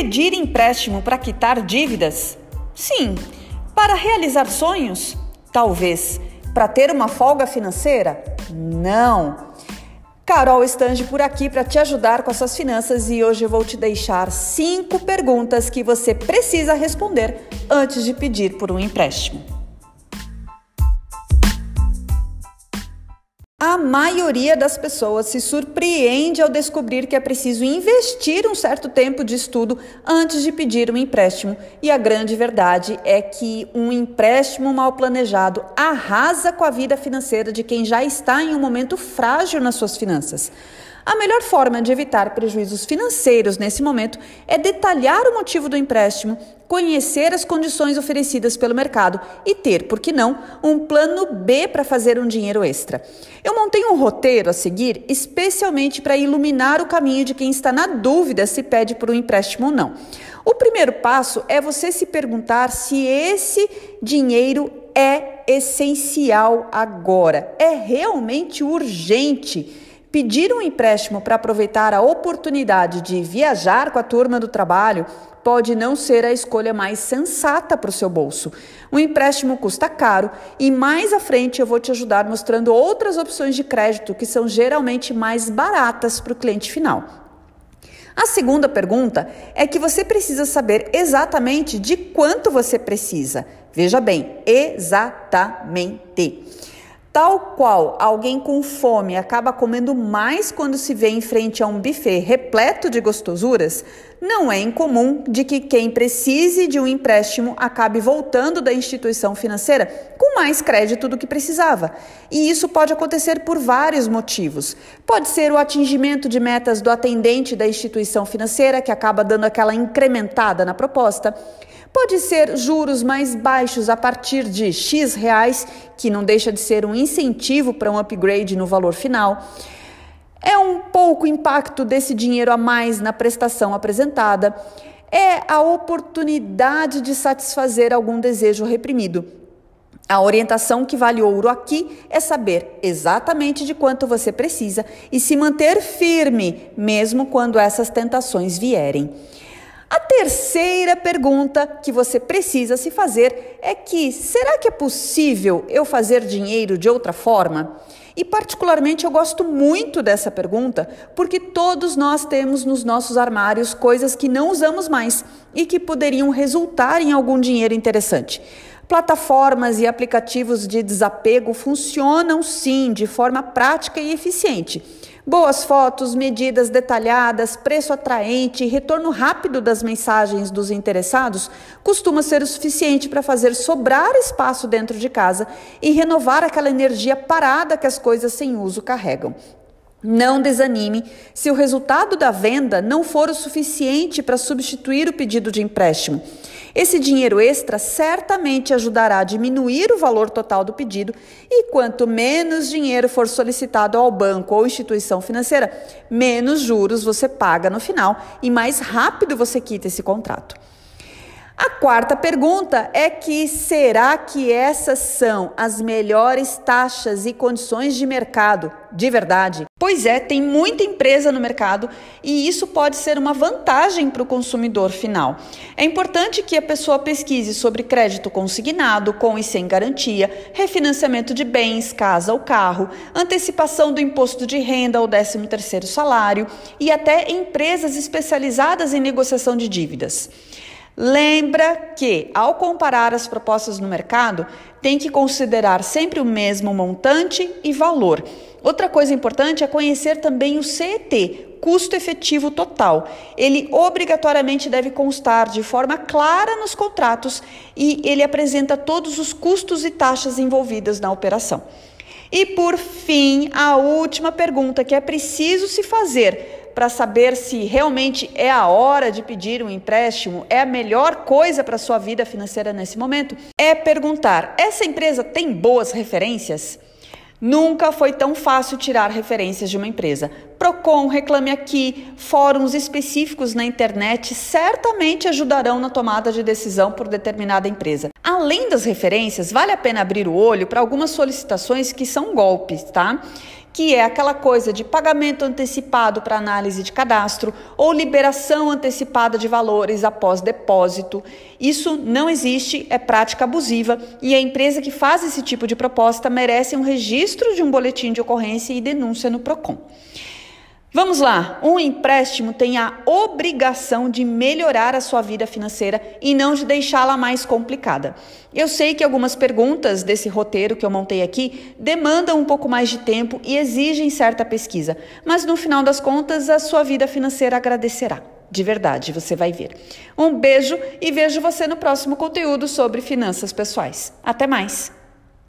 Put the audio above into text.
Pedir empréstimo para quitar dívidas? Sim. Para realizar sonhos? Talvez. Para ter uma folga financeira? Não. Carol Estange por aqui para te ajudar com as suas finanças e hoje eu vou te deixar cinco perguntas que você precisa responder antes de pedir por um empréstimo. A maioria das pessoas se surpreende ao descobrir que é preciso investir um certo tempo de estudo antes de pedir um empréstimo. E a grande verdade é que um empréstimo mal planejado arrasa com a vida financeira de quem já está em um momento frágil nas suas finanças. A melhor forma de evitar prejuízos financeiros nesse momento é detalhar o motivo do empréstimo, conhecer as condições oferecidas pelo mercado e ter, por que não, um plano B para fazer um dinheiro extra. Eu montei um roteiro a seguir especialmente para iluminar o caminho de quem está na dúvida se pede por um empréstimo ou não. O primeiro passo é você se perguntar se esse dinheiro é essencial agora, é realmente urgente Pedir um empréstimo para aproveitar a oportunidade de viajar com a turma do trabalho pode não ser a escolha mais sensata para o seu bolso. O empréstimo custa caro e mais à frente eu vou te ajudar mostrando outras opções de crédito que são geralmente mais baratas para o cliente final. A segunda pergunta é que você precisa saber exatamente de quanto você precisa. Veja bem, exatamente. Tal qual alguém com fome acaba comendo mais quando se vê em frente a um buffet repleto de gostosuras, não é incomum de que quem precise de um empréstimo acabe voltando da instituição financeira com mais crédito do que precisava. E isso pode acontecer por vários motivos. Pode ser o atingimento de metas do atendente da instituição financeira, que acaba dando aquela incrementada na proposta. Pode ser juros mais baixos a partir de X reais, que não deixa de ser um incentivo para um upgrade no valor final. É um pouco impacto desse dinheiro a mais na prestação apresentada. É a oportunidade de satisfazer algum desejo reprimido. A orientação que vale ouro aqui é saber exatamente de quanto você precisa e se manter firme, mesmo quando essas tentações vierem. A terceira pergunta que você precisa se fazer é que será que é possível eu fazer dinheiro de outra forma? E particularmente eu gosto muito dessa pergunta, porque todos nós temos nos nossos armários coisas que não usamos mais e que poderiam resultar em algum dinheiro interessante. Plataformas e aplicativos de desapego funcionam sim de forma prática e eficiente. Boas fotos, medidas detalhadas, preço atraente e retorno rápido das mensagens dos interessados costuma ser o suficiente para fazer sobrar espaço dentro de casa e renovar aquela energia parada que as coisas sem uso carregam. Não desanime se o resultado da venda não for o suficiente para substituir o pedido de empréstimo. Esse dinheiro extra certamente ajudará a diminuir o valor total do pedido e quanto menos dinheiro for solicitado ao banco ou instituição financeira, menos juros você paga no final e mais rápido você quita esse contrato. A quarta pergunta é que será que essas são as melhores taxas e condições de mercado de verdade? Pois é, tem muita empresa no mercado e isso pode ser uma vantagem para o consumidor final. É importante que a pessoa pesquise sobre crédito consignado, com e sem garantia, refinanciamento de bens, casa ou carro, antecipação do imposto de renda ou 13 terceiro salário e até empresas especializadas em negociação de dívidas. Lembra que, ao comparar as propostas no mercado, tem que considerar sempre o mesmo montante e valor. Outra coisa importante é conhecer também o CET, custo efetivo total. Ele obrigatoriamente deve constar de forma clara nos contratos e ele apresenta todos os custos e taxas envolvidas na operação. E por fim, a última pergunta que é preciso se fazer para saber se realmente é a hora de pedir um empréstimo, é a melhor coisa para sua vida financeira nesse momento, é perguntar: essa empresa tem boas referências? Nunca foi tão fácil tirar referências de uma empresa. Procon, Reclame Aqui, fóruns específicos na internet certamente ajudarão na tomada de decisão por determinada empresa. Além das referências, vale a pena abrir o olho para algumas solicitações que são golpes, tá? Que é aquela coisa de pagamento antecipado para análise de cadastro ou liberação antecipada de valores após depósito. Isso não existe, é prática abusiva e a empresa que faz esse tipo de proposta merece um registro de um boletim de ocorrência e denúncia no Procon. Vamos lá, um empréstimo tem a obrigação de melhorar a sua vida financeira e não de deixá-la mais complicada. Eu sei que algumas perguntas desse roteiro que eu montei aqui demandam um pouco mais de tempo e exigem certa pesquisa, mas no final das contas a sua vida financeira agradecerá. De verdade, você vai ver. Um beijo e vejo você no próximo conteúdo sobre finanças pessoais. Até mais!